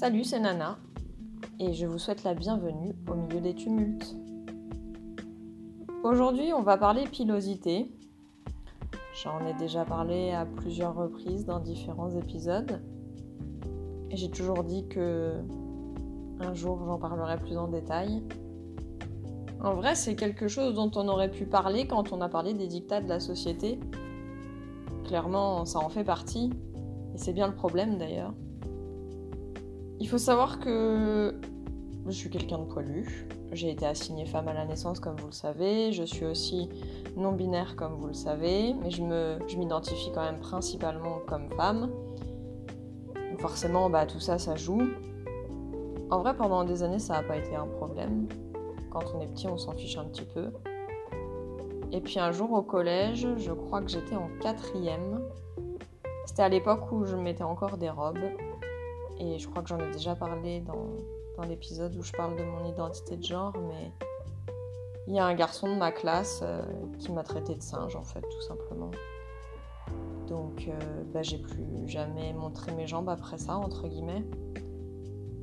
Salut, c'est Nana et je vous souhaite la bienvenue au milieu des tumultes. Aujourd'hui, on va parler pilosité. J'en ai déjà parlé à plusieurs reprises dans différents épisodes. Et j'ai toujours dit que un jour j'en parlerai plus en détail. En vrai, c'est quelque chose dont on aurait pu parler quand on a parlé des dictats de la société. Clairement, ça en fait partie. Et c'est bien le problème d'ailleurs. Il faut savoir que je suis quelqu'un de poilu. J'ai été assignée femme à la naissance, comme vous le savez. Je suis aussi non-binaire, comme vous le savez. Mais je, m'identifie quand même principalement comme femme. Donc forcément, bah, tout ça, ça joue. En vrai, pendant des années, ça n'a pas été un problème. Quand on est petit, on s'en fiche un petit peu. Et puis un jour au collège, je crois que j'étais en quatrième. C'était à l'époque où je mettais encore des robes. Et je crois que j'en ai déjà parlé dans, dans l'épisode où je parle de mon identité de genre, mais il y a un garçon de ma classe euh, qui m'a traité de singe en fait, tout simplement. Donc euh, bah, j'ai plus jamais montré mes jambes après ça, entre guillemets.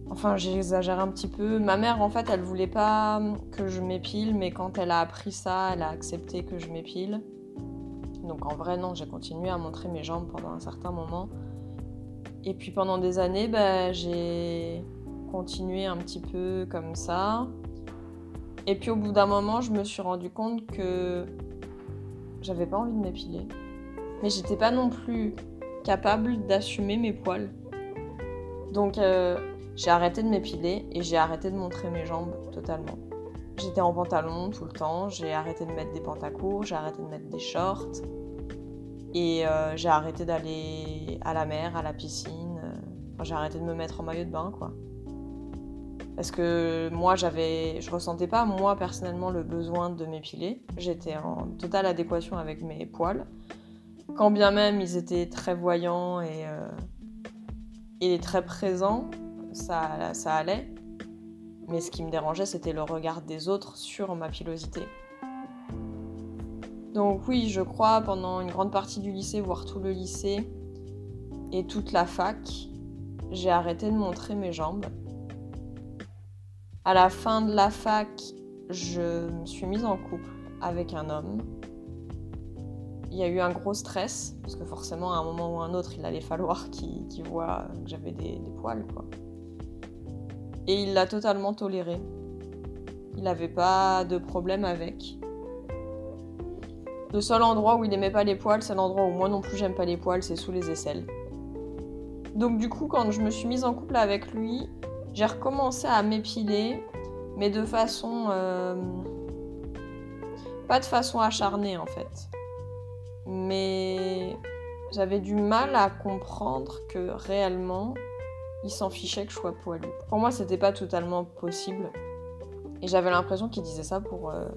Enfin, j'exagère un petit peu. Ma mère, en fait, elle voulait pas que je m'épile, mais quand elle a appris ça, elle a accepté que je m'épile. Donc en vrai, non, j'ai continué à montrer mes jambes pendant un certain moment. Et puis pendant des années, bah, j'ai continué un petit peu comme ça. Et puis au bout d'un moment, je me suis rendu compte que j'avais pas envie de m'épiler. Mais j'étais pas non plus capable d'assumer mes poils. Donc euh, j'ai arrêté de m'épiler et j'ai arrêté de montrer mes jambes totalement. J'étais en pantalon tout le temps, j'ai arrêté de mettre des pantacourts, j'ai arrêté de mettre des shorts. Et euh, j'ai arrêté d'aller à la mer, à la piscine. Enfin, j'ai arrêté de me mettre en maillot de bain, quoi. Parce que moi, j'avais, je ressentais pas, moi, personnellement, le besoin de m'épiler. J'étais en totale adéquation avec mes poils. Quand bien même ils étaient très voyants et, euh, et très présents, ça, ça allait. Mais ce qui me dérangeait, c'était le regard des autres sur ma pilosité. Donc oui, je crois pendant une grande partie du lycée, voire tout le lycée et toute la fac, j'ai arrêté de montrer mes jambes. À la fin de la fac, je me suis mise en couple avec un homme. Il y a eu un gros stress, parce que forcément, à un moment ou à un autre, il allait falloir qu'il voit que j'avais des, des, poils. Et il l'a totalement toléré. Il n'avait pas de problème avec. Le seul endroit où il aimait pas les poils, c'est l'endroit où moi non plus j'aime pas les poils, c'est sous les aisselles. Donc du coup, quand je me suis mise en couple avec lui, j'ai recommencé à m'épiler, mais de façon... Euh... Pas de façon acharnée en fait. Mais j'avais du mal à comprendre que réellement, il s'en fichait que je sois poilue. Pour moi, c'était pas totalement possible. Et j'avais l'impression qu'il disait ça pour, euh...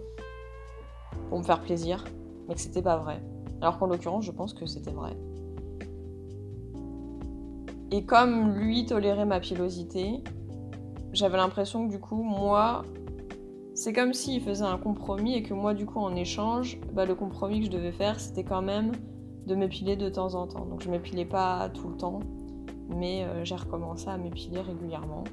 pour me faire plaisir mais que c'était pas vrai. Alors qu'en l'occurrence, je pense que c'était vrai. Et comme lui tolérait ma pilosité, j'avais l'impression que du coup, moi, c'est comme s'il faisait un compromis et que moi, du coup, en échange, bah, le compromis que je devais faire, c'était quand même de m'épiler de temps en temps. Donc je m'épilais pas tout le temps, mais euh, j'ai recommencé à m'épiler régulièrement.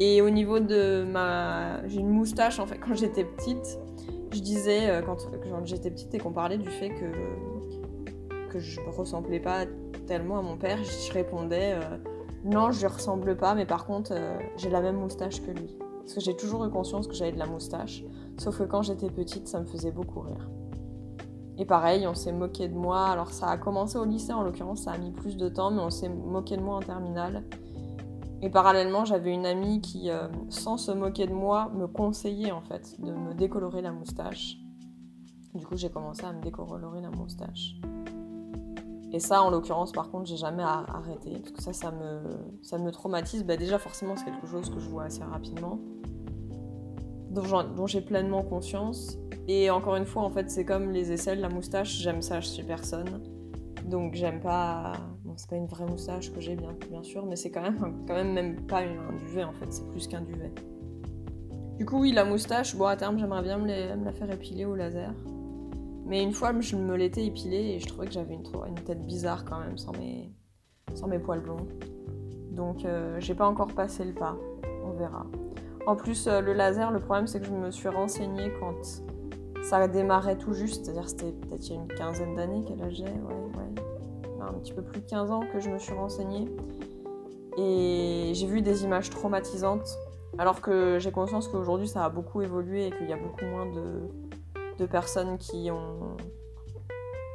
Et au niveau de ma... J'ai une moustache en fait quand j'étais petite je disais euh, quand, j'étais petite et qu'on parlait du fait que, que je ressemblais pas tellement à mon père, je répondais euh, non, je ressemble pas, mais par contre, euh, j'ai la même moustache que lui. Parce que j'ai toujours eu conscience que j'avais de la moustache, sauf que quand j'étais petite, ça me faisait beaucoup rire. Et pareil, on s'est moqué de moi. Alors ça a commencé au lycée, en l'occurrence, ça a mis plus de temps, mais on s'est moqué de moi en terminale. Et parallèlement, j'avais une amie qui, euh, sans se moquer de moi, me conseillait en fait de me décolorer la moustache. Du coup, j'ai commencé à me décolorer la moustache. Et ça, en l'occurrence, par contre, j'ai jamais arrêté. Parce que ça, ça me, ça me traumatise. Bah, déjà, forcément, c'est quelque chose que je vois assez rapidement. Dont j'ai pleinement conscience. Et encore une fois, en fait, c'est comme les aisselles, la moustache, j'aime ça chez personne. Donc, j'aime pas c'est pas une vraie moustache que j'ai bien, bien sûr, mais c'est quand même, quand même même pas un duvet en fait, c'est plus qu'un duvet. Du coup, oui, la moustache, bon, à terme, j'aimerais bien me, la faire épiler au laser. Mais une fois, je me l'étais épilée et je trouvais que j'avais une, tête bizarre quand même, sans mes, poils blonds. Donc euh, j'ai pas encore passé le pas, on verra. En plus, euh, le laser, le problème c'est que je me suis renseignée quand ça démarrait tout juste, c'est-à-dire c'était peut-être il y a une quinzaine d'années qu'elle âge ouais, ouais. Un petit peu plus de 15 ans que je me suis renseignée. Et j'ai vu des images traumatisantes, alors que j'ai conscience qu'aujourd'hui ça a beaucoup évolué et qu'il y a beaucoup moins de, personnes qui ont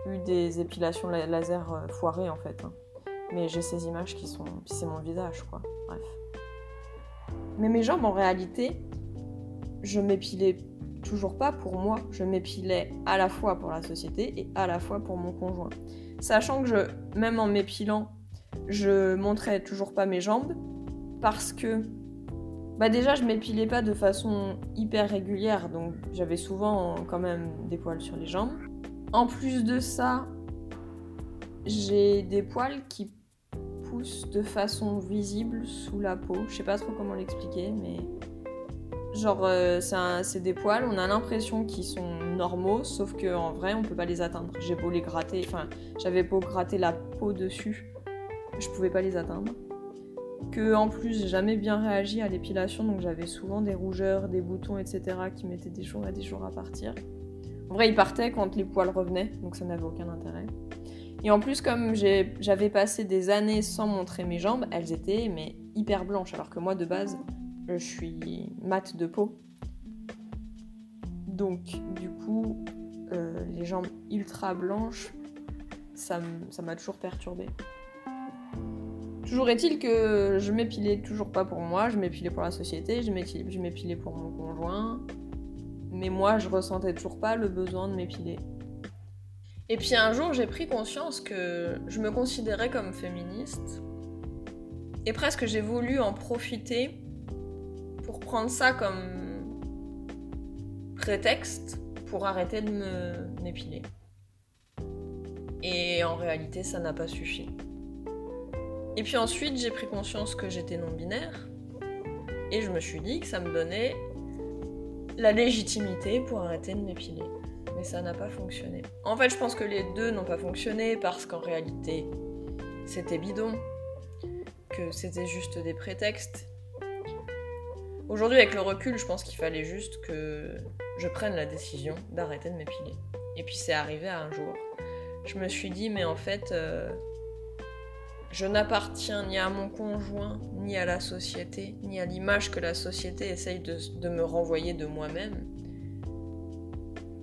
eu des épilations laser euh, foirées en fait. Hein. Mais j'ai ces images qui sont. c'est mon visage quoi. Bref. Mais mes jambes en réalité, je m'épilais toujours pas pour moi. Je m'épilais à la fois pour la société et à la fois pour mon conjoint. Sachant que même en m'épilant, je montrais toujours pas mes jambes parce que bah déjà je m'épilais pas de façon hyper régulière donc j'avais souvent quand même des poils sur les jambes. En plus de ça, j'ai des poils qui poussent de façon visible sous la peau. Je sais pas trop comment l'expliquer mais genre euh, c'est des poils, on a l'impression qu'ils sont normaux sauf qu'en vrai on peut pas les atteindre. J'ai beau les gratter, enfin j'avais beau gratter la peau dessus je pouvais pas les atteindre. Que en plus j'ai jamais bien réagi à l'épilation, donc j'avais souvent des rougeurs, des boutons, etc. qui mettaient des jours et des jours à partir. En vrai, ils partaient quand les poils revenaient, donc ça n'avait aucun intérêt. Et en plus, comme j'avais passé des années sans montrer mes jambes, elles étaient mais hyper blanches, alors que moi de base, je suis mate de peau. Donc, du coup, euh, les jambes ultra blanches, ça m'a toujours perturbée. Toujours est-il que je m'épilais toujours pas pour moi, je m'épilais pour la société, je m'épilais pour mon conjoint, mais moi je ressentais toujours pas le besoin de m'épiler. Et puis un jour j'ai pris conscience que je me considérais comme féministe, et presque j'ai voulu en profiter pour prendre ça comme prétexte pour arrêter de m'épiler. Et en réalité ça n'a pas suffi. Et puis ensuite, j'ai pris conscience que j'étais non-binaire. Et je me suis dit que ça me donnait la légitimité pour arrêter de m'épiler. Mais ça n'a pas fonctionné. En fait, je pense que les deux n'ont pas fonctionné parce qu'en réalité, c'était bidon. Que c'était juste des prétextes. Aujourd'hui, avec le recul, je pense qu'il fallait juste que je prenne la décision d'arrêter de m'épiler. Et puis c'est arrivé à un jour. Je me suis dit, mais en fait, euh, je n'appartiens ni à mon conjoint, ni à la société, ni à l'image que la société essaye de, me renvoyer de moi-même.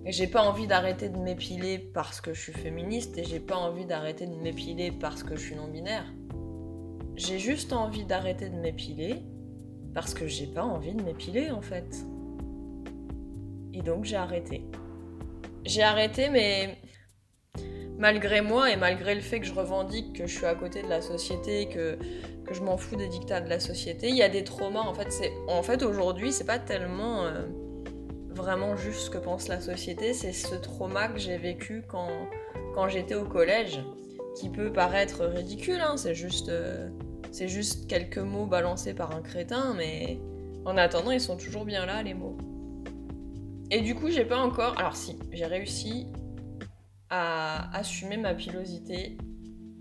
Et j'ai pas envie d'arrêter de m'épiler parce que je suis féministe et j'ai pas envie d'arrêter de m'épiler parce que je suis non-binaire. J'ai juste envie d'arrêter de m'épiler parce que j'ai pas envie de m'épiler en fait. Et donc j'ai arrêté. J'ai arrêté mais malgré moi et malgré le fait que je revendique que je suis à côté de la société, que, que je m'en fous des dictats de la société, il y a des traumas. En fait, c'est, en fait aujourd'hui, c'est pas tellement euh, vraiment juste ce que pense la société, c'est ce trauma que j'ai vécu quand, quand j'étais au collège, qui peut paraître ridicule, hein, c'est juste, euh, c'est juste quelques mots balancés par un crétin, mais en attendant, ils sont toujours bien là, les mots. Et du coup, j'ai pas encore. Alors, si, j'ai réussi à assumer ma pilosité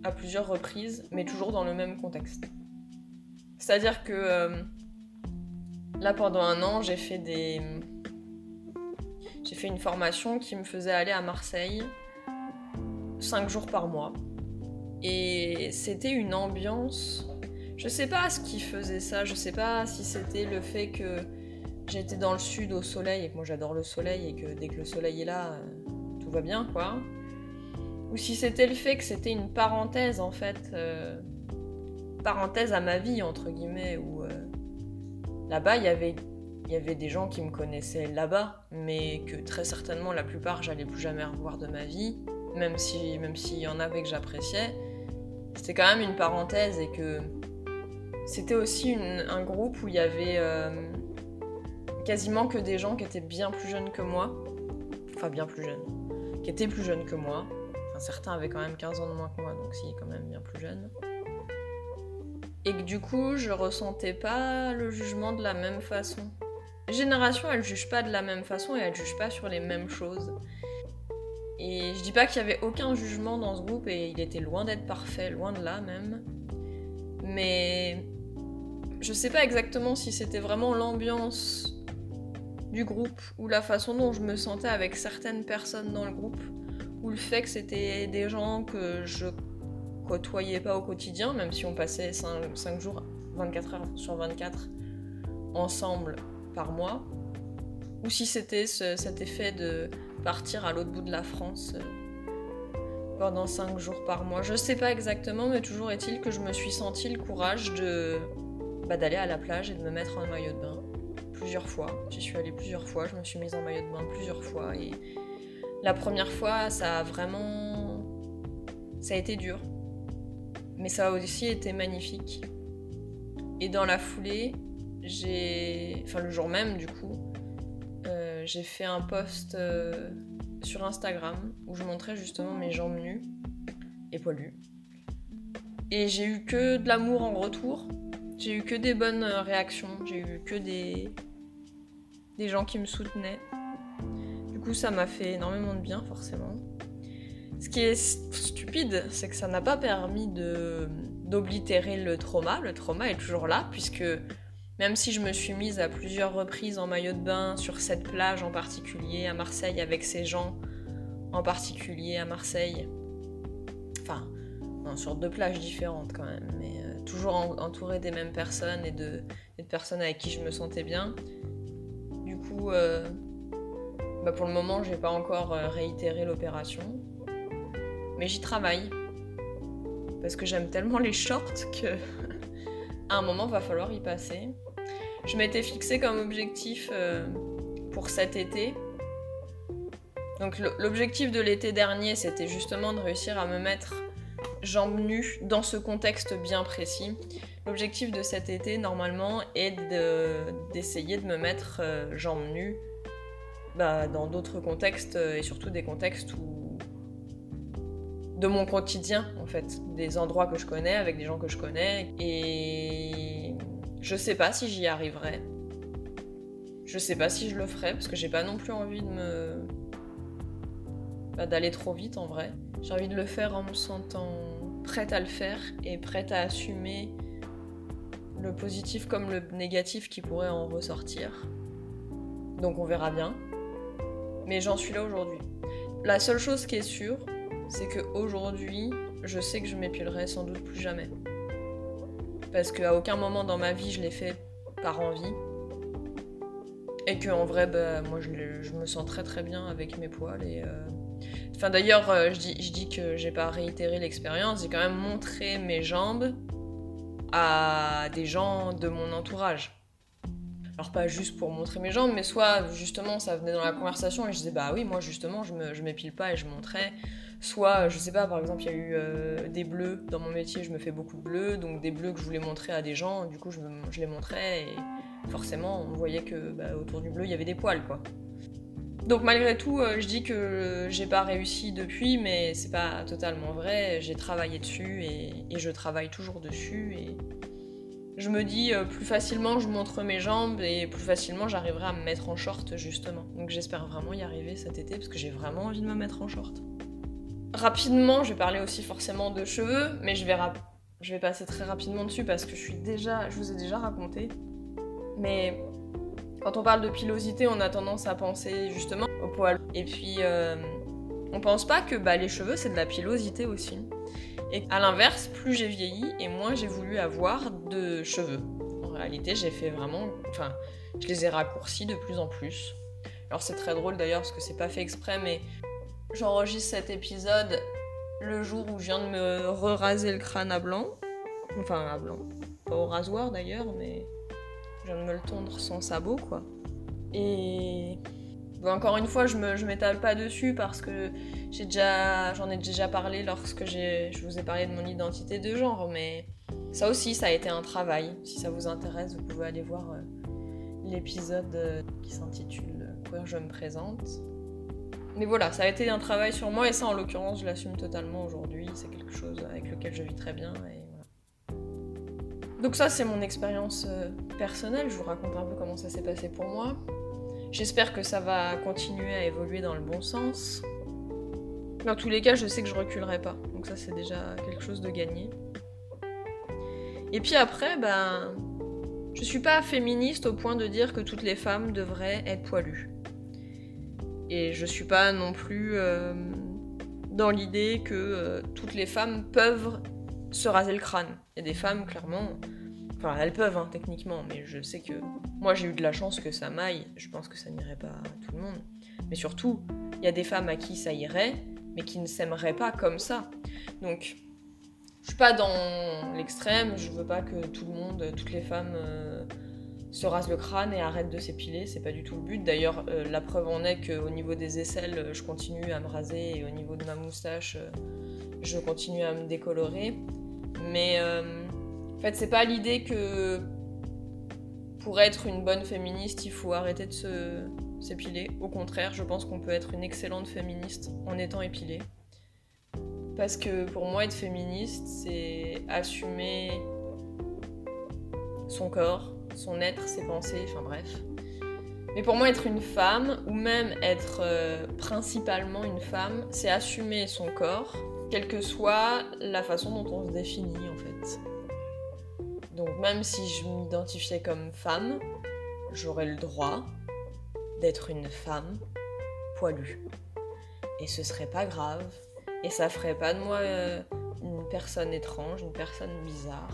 à plusieurs reprises, mais toujours dans le même contexte. C'est-à-dire que euh, là, pendant un an, j'ai fait des. J'ai fait une formation qui me faisait aller à Marseille 5 jours par mois. Et c'était une ambiance. Je sais pas ce qui faisait ça, je sais pas si c'était le fait que j'étais dans le sud au soleil et que moi j'adore le soleil et que dès que le soleil est là, euh, tout va bien quoi. Ou si c'était le fait que c'était une parenthèse en fait, euh, parenthèse à ma vie entre guillemets, où euh, là-bas il y avait y avait des gens qui me connaissaient là-bas, mais que très certainement la plupart j'allais plus jamais revoir de ma vie, même si même s'il y en avait que j'appréciais, c'était quand même une parenthèse et que c'était aussi un groupe où il y avait quasiment que des gens qui étaient bien plus jeunes que moi, enfin bien plus jeunes, qui étaient plus jeunes que moi, certains avaient quand même 15 ans de moins que moi, donc si, quand même bien plus jeune. Et que du coup, je ressentais pas le jugement de la même façon. Les générations, elles jugent pas de la même façon et elles jugent pas sur les mêmes choses. Et je dis pas qu'il y avait aucun jugement dans ce groupe et il était loin d'être parfait, loin de là même. Mais je sais pas exactement si c'était vraiment l'ambiance du groupe ou la façon dont je me sentais avec certaines personnes dans le groupe ou le fait que c'était des gens que je côtoyais pas au quotidien, même si on passait 5, jours, 24 heures sur 24 ensemble par mois, ou si c'était cet effet de partir à l'autre bout de la France euh, pendant 5 jours par mois. Je sais pas exactement, mais toujours est-il que je me suis senti le courage de bah, d'aller à la plage et de me mettre en maillot de bain plusieurs fois. J'y suis allée plusieurs fois, je me suis mise en maillot de bain plusieurs fois et la première fois, ça a vraiment ça a été dur. Mais ça a aussi été magnifique. Et dans la foulée, j'ai enfin le jour même du coup, euh, j'ai fait un post euh, sur Instagram où je montrais justement mes jambes nues et poilues. Et j'ai eu que de l'amour en retour. J'ai eu que des bonnes réactions. J'ai eu que des, des gens qui me soutenaient. Du coup, ça m'a fait énormément de bien, forcément. Ce qui est stupide, c'est que ça n'a pas permis de d'oblitérer le trauma. Le trauma est toujours là, puisque même si je me suis mise à plusieurs reprises en maillot de bain sur cette plage en particulier à Marseille avec ces gens en particulier à Marseille, enfin sur deux plages différentes quand même, mais toujours entourée des mêmes personnes et de, personnes avec qui je me sentais bien. Du coup, euh, bah, pour le moment, j'ai pas encore euh, réitéré l'opération, mais j'y travaille parce que j'aime tellement les shorts que à un moment va falloir y passer. Je m'étais fixé comme objectif euh, pour cet été. Donc l'objectif de l'été dernier, c'était justement de réussir à me mettre jambes nues dans ce contexte bien précis. L'objectif de cet été, normalement, est d'essayer de, me mettre euh, jambes nues bah, dans d'autres contextes et surtout des contextes de mon quotidien en fait, des endroits que je connais avec des gens que je connais et je sais pas si j'y arriverai. Je sais pas si je le ferai parce que j'ai pas non plus envie de me. Bah, d'aller trop vite en vrai. J'ai envie de le faire en me sentant prête à le faire et prête à assumer le positif comme le négatif qui pourrait en ressortir. Donc on verra bien. Mais j'en suis là aujourd'hui. La seule chose qui est sûre, c'est qu'aujourd'hui, je sais que je m'épilerai sans doute plus jamais parce qu'à aucun moment dans ma vie je l'ai fait par envie. Et que en vrai, bah, moi je, me sens très très bien avec mes poils. Et, euh, Enfin d'ailleurs, euh, je, dis, que j'ai pas réitéré l'expérience, j'ai quand même montré mes jambes à des gens de mon entourage. Alors pas juste pour montrer mes jambes, mais soit justement ça venait dans la conversation et je disais bah oui moi justement je m'épile pas et je montrais. Soit, je sais pas, par exemple, il y a eu euh, des bleus dans mon métier, je me fais beaucoup de bleus, donc des bleus que je voulais montrer à des gens, du coup je, les montrais et forcément on voyait que bah, autour du bleu il y avait des poils quoi. Donc malgré tout, euh, je dis que j'ai pas réussi depuis, mais c'est pas totalement vrai. J'ai travaillé dessus et, je travaille toujours dessus et je me dis euh, plus facilement je montre mes jambes et plus facilement j'arriverai à me mettre en short justement. Donc j'espère vraiment y arriver cet été parce que j'ai vraiment envie de me mettre en short. Rapidement, je vais parler aussi forcément de cheveux, mais je vais, je vais passer très rapidement dessus parce que je suis déjà, je vous ai déjà raconté. Mais quand on parle de pilosité, on a tendance à penser justement au poil. Et puis, euh, on pense pas que bah, les cheveux, c'est de la pilosité aussi. Et à l'inverse, plus j'ai vieilli et moins j'ai voulu avoir de cheveux. En réalité, j'ai fait vraiment. Enfin, je les ai raccourcis de plus en plus. Alors, c'est très drôle d'ailleurs parce que c'est pas fait exprès, mais J'enregistre cet épisode le jour où je viens de me re-raser le crâne à blanc. Enfin, à blanc. Pas au rasoir d'ailleurs, mais je viens de me le tondre sans sabot, quoi. Et. encore une fois, je, je m'étale pas dessus parce que j'ai déjà, j'en ai déjà parlé lorsque je vous ai parlé de mon identité de genre, mais ça aussi, ça a été un travail. Si ça vous intéresse, vous pouvez aller voir euh, l'épisode euh, qui s'intitule Queer je me présente mais voilà, ça a été un travail sur moi et ça en l'occurrence je l'assume totalement aujourd'hui. C'est quelque chose avec lequel je vis très bien. Donc ça c'est mon expérience euh, personnelle, je vous raconte un peu comment ça s'est passé pour moi. J'espère que ça va continuer à évoluer dans le bon sens. Dans tous les cas, je sais que je reculerai pas, donc ça c'est déjà quelque chose de gagné. Et puis après, ben, je suis pas féministe au point de dire que toutes les femmes devraient être poilues. Et je suis pas non plus euh, dans l'idée que euh, toutes les femmes peuvent se raser le crâne. Il y a des femmes, clairement, enfin elles peuvent hein, techniquement, mais je sais que moi j'ai eu de la chance que ça m'aille. Je pense que ça n'irait pas à tout le monde. Mais surtout, il y a des femmes à qui ça irait, mais qui ne s'aimeraient pas comme ça. Donc, je suis pas dans l'extrême, je veux pas que tout le monde, toutes les femmes euh, se rasent le crâne et arrêtent de s'épiler, c'est pas du tout le but. D'ailleurs, euh, la preuve en est qu'au niveau des aisselles, je continue à me raser et au niveau de ma moustache, euh, je continue à me décolorer. Mais en fait, c'est pas l'idée que pour être une bonne féministe, il faut arrêter de s'épiler. Au contraire, je pense qu'on peut être une excellente féministe en étant épilée. Parce que pour moi, être féministe, c'est assumer son corps, son être, ses pensées, enfin bref. Mais pour moi, être une femme, ou même être euh, principalement une femme, c'est assumer son corps, quelle que soit la façon dont on se définit en fait. Donc même si je m'identifiais comme femme, j'aurais le droit d'être une femme poilue. Et ce serait pas grave, et ça ferait pas de moi euh, une personne étrange, une personne bizarre.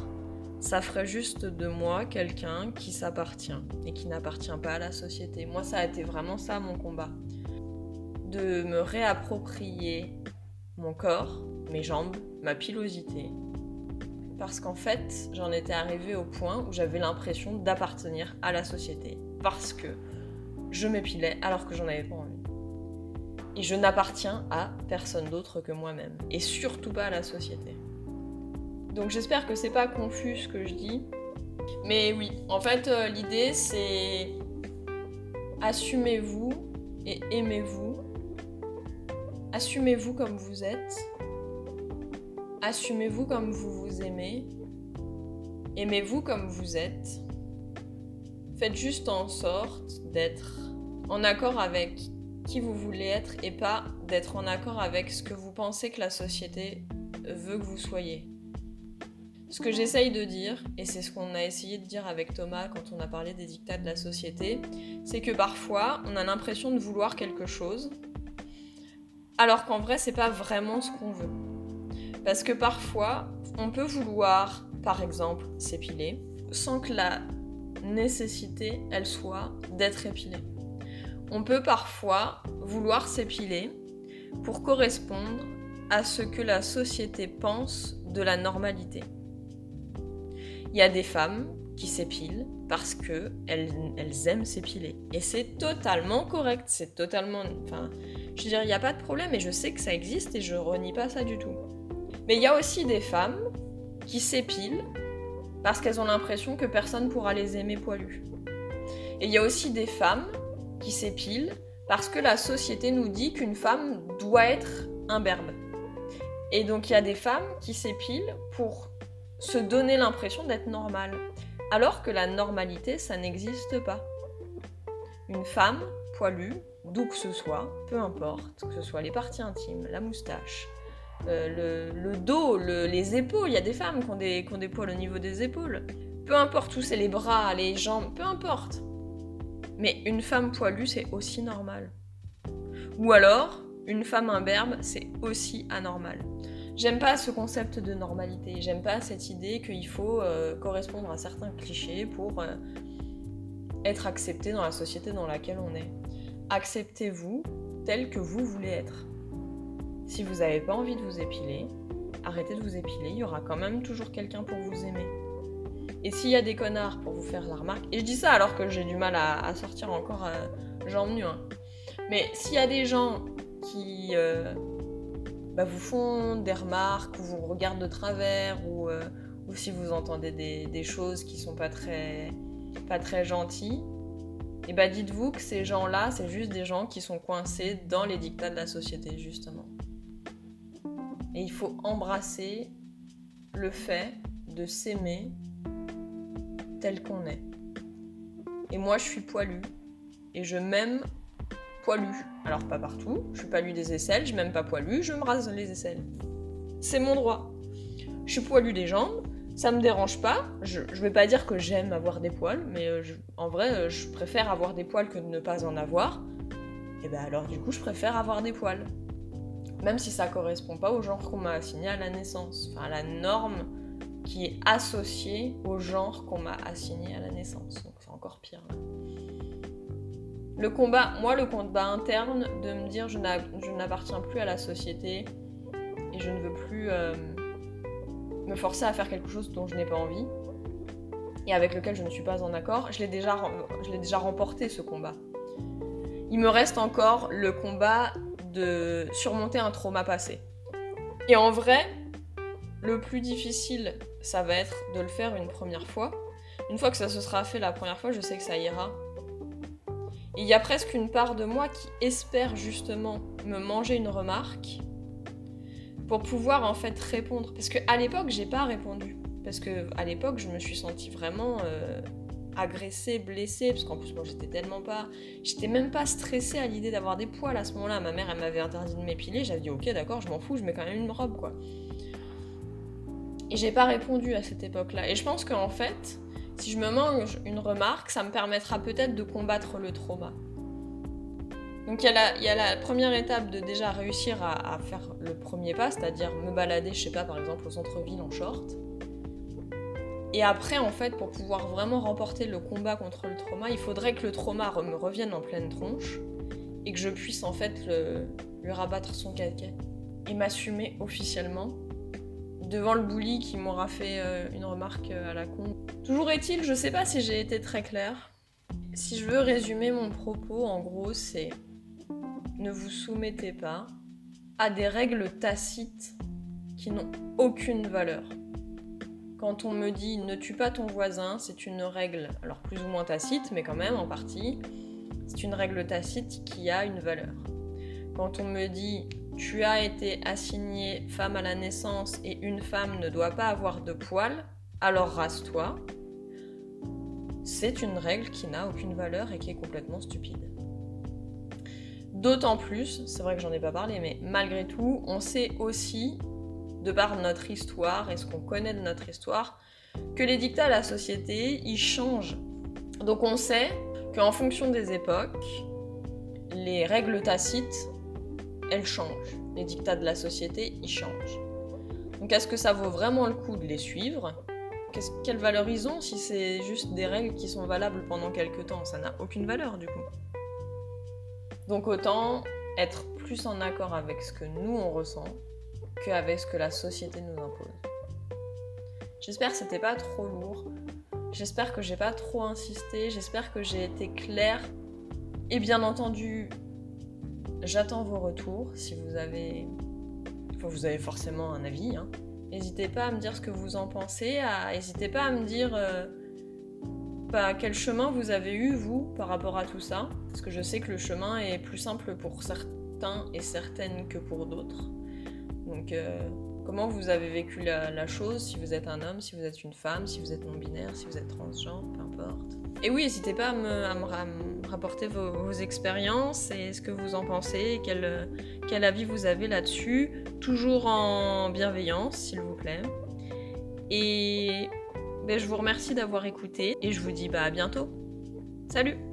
Ça ferait juste de moi quelqu'un qui s'appartient et qui n'appartient pas à la société. Moi, ça a été vraiment ça mon combat. De me réapproprier mon corps, mes jambes, ma pilosité. Parce qu'en fait, j'en étais arrivée au point où j'avais l'impression d'appartenir à la société. Parce que je m'épilais alors que j'en avais pas envie. Et je n'appartiens à personne d'autre que moi-même. Et surtout pas à la société. Donc j'espère que c'est pas confus ce que je dis. Mais oui, en fait, euh, l'idée c'est assumez-vous et aimez-vous. Assumez-vous comme vous êtes. Assumez-vous comme vous vous aimez. Aimez-vous comme vous êtes. Faites juste en sorte d'être en accord avec qui vous voulez être et pas d'être en accord avec ce que vous pensez que la société veut que vous soyez. Ce que j'essaye de dire, et c'est ce qu'on a essayé de dire avec Thomas quand on a parlé des dictats de la société, c'est que parfois on a l'impression de vouloir quelque chose, alors qu'en vrai c'est pas vraiment ce qu'on veut. Parce que parfois on peut vouloir, par exemple, s'épiler, sans que la nécessité, elle soit d'être épilé. On peut parfois vouloir s'épiler pour correspondre à ce que la société pense de la normalité. Il y a des femmes qui s'épilent parce que elles, aiment s'épiler. Et c'est totalement correct, c'est totalement... Enfin, je veux dire, il n'y a pas de problème et je sais que ça existe et je renie pas ça du tout. Mais il y a aussi des femmes qui s'épilent parce qu'elles ont l'impression que personne pourra les aimer poilus. Et il y a aussi des femmes qui s'épilent parce que la société nous dit qu'une femme doit être imberbe. Et donc il y a des femmes qui s'épilent pour se donner l'impression d'être normale, alors que la normalité, ça n'existe pas. Une femme poilue, d'où que ce soit, peu importe, que ce soit les parties intimes, la moustache, euh, le, dos, les épaules. Il y a des femmes qui ont des, poils au niveau des épaules. Peu importe où c'est les bras, les jambes, peu importe. Mais une femme poilue, c'est aussi normal. Ou alors, une femme imberbe, c'est aussi anormal. J'aime pas ce concept de normalité. J'aime pas cette idée qu'il faut euh, correspondre à certains clichés pour euh, être accepté dans la société dans laquelle on est. Acceptez-vous tel que vous voulez être. Si vous n'avez pas envie de vous épiler, arrêtez de vous épiler, il y aura quand même toujours quelqu'un pour vous aimer. Et s'il y a des connards pour vous faire la remarque, et je dis ça alors que j'ai du mal à, sortir encore euh, jambes nues, hein. mais s'il y a des gens qui euh, bah, vous font des remarques, ou vous regardent de travers, ou, euh, si vous entendez des, choses qui sont pas très, pas très gentilles, et bah dites-vous que ces gens-là, c'est juste des gens qui sont coincés dans les dictats de la société, justement. Et il faut embrasser le fait de s'aimer tel qu'on est. Et moi, je suis poilu. Et je m'aime poilu. Alors, pas partout. Je suis poilu des aisselles, je m'aime pas poilu, je me rase les aisselles. C'est mon droit. Je suis poilu des jambes, Ça me dérange pas. Je, je vais pas dire que j'aime avoir des poils, mais euh, en vrai, euh, je préfère avoir des poils que de ne pas en avoir. Et ben alors, du coup, je préfère avoir des poils. Même si ça correspond pas au genre qu'on m'a assigné à la naissance. Enfin, la norme qui est associée au genre qu'on m'a assigné à la naissance. Donc c'est encore pire. Le combat, moi, le combat interne de me dire je n'a- je n'appartiens plus à la société et je ne veux plus euh, me forcer à faire quelque chose dont je n'ai pas envie et avec lequel je ne suis pas en accord, je l'ai déjà, rem- je l'ai déjà remporté ce combat. Il me reste encore le combat de surmonter un trauma passé. Et en vrai, le plus difficile, ça va être de le faire une première fois. Une fois que ça se sera fait la première fois, je sais que ça ira. Il y a presque une part de moi qui espère justement me manger une remarque pour pouvoir en fait répondre. Parce qu'à l'époque, j'ai pas répondu. Parce que à l'époque, je me suis sentie vraiment euh, agressée, blessée. Parce qu'en plus, moi, j'étais tellement pas. J'étais même pas stressée à l'idée d'avoir des poils à ce moment-là. Ma mère, elle m'avait interdit de m'épiler. J'avais dit, ok, d'accord, je m'en fous, je mets quand même une robe, quoi. Et j'ai pas répondu à cette époque-là. Et je pense qu'en fait, si je me mange une remarque, ça me permettra peut-être de combattre le trauma. Donc il y, a la- première étape de déjà réussir à, à faire le premier pas, c'est-à-dire me balader, je sais pas, par exemple au centre-ville en short. Et après, en fait, pour pouvoir vraiment remporter le combat contre le trauma, il faudrait que le trauma me revienne en pleine tronche et que je puisse en fait lui rabattre son caquet et m'assumer officiellement devant le bully qui m'aura fait euh, une remarque euh, à la con. Toujours est-il, je sais pas si j'ai été très claire. Si je veux résumer mon propos, en gros, c'est ne vous soumettez pas à des règles tacites qui n'ont aucune valeur. Quand on me dit ne tue pas ton voisin, c'est une règle, alors plus ou moins tacite, mais quand même en partie, c'est une règle tacite qui a une valeur. Quand on me dit tu as été assignée femme à la naissance et une femme ne doit pas avoir de poils, alors rase-toi. C'est une règle qui n'a aucune valeur et qui est complètement stupide. D'autant plus, c'est vrai que j'en ai pas parlé, mais malgré tout, on sait aussi, de par notre histoire et ce qu'on connaît de notre histoire, que les dictats de la société, ils changent. Donc on sait qu'en fonction des époques, les règles tacites elles changent. Les dictats de la société, ils changent. Donc est-ce que ça vaut vraiment le coup de les suivre? Quelle valeur ils ont si c'est juste des règles qui sont valables pendant quelques temps? Ça n'a aucune valeur du coup. Donc autant être plus en accord avec ce que nous on ressent qu'avec ce que la société nous impose. J'espère que c'était pas trop lourd. J'espère que j'ai pas trop insisté. J'espère que j'ai été claire. Et bien entendu, J'attends vos retours si vous avez. Vous avez forcément un avis. hein. N'hésitez pas à me dire ce que vous en pensez. À... N'hésitez pas à me dire euh, bah, quel chemin vous avez eu, vous, par rapport à tout ça. Parce que je sais que le chemin est plus simple pour certains et certaines que pour d'autres. Donc, euh, comment vous avez vécu la, chose, si vous êtes un homme, si vous êtes une femme, si vous êtes non-binaire, si vous êtes transgenre, peu importe. Et oui, n'hésitez pas à me, rapporter vos, expériences et ce que vous en pensez, euh, quel avis vous avez là-dessus. Toujours en bienveillance, s'il vous plaît. Et ben, je vous remercie d'avoir écouté et je vous dis bah, à bientôt. Salut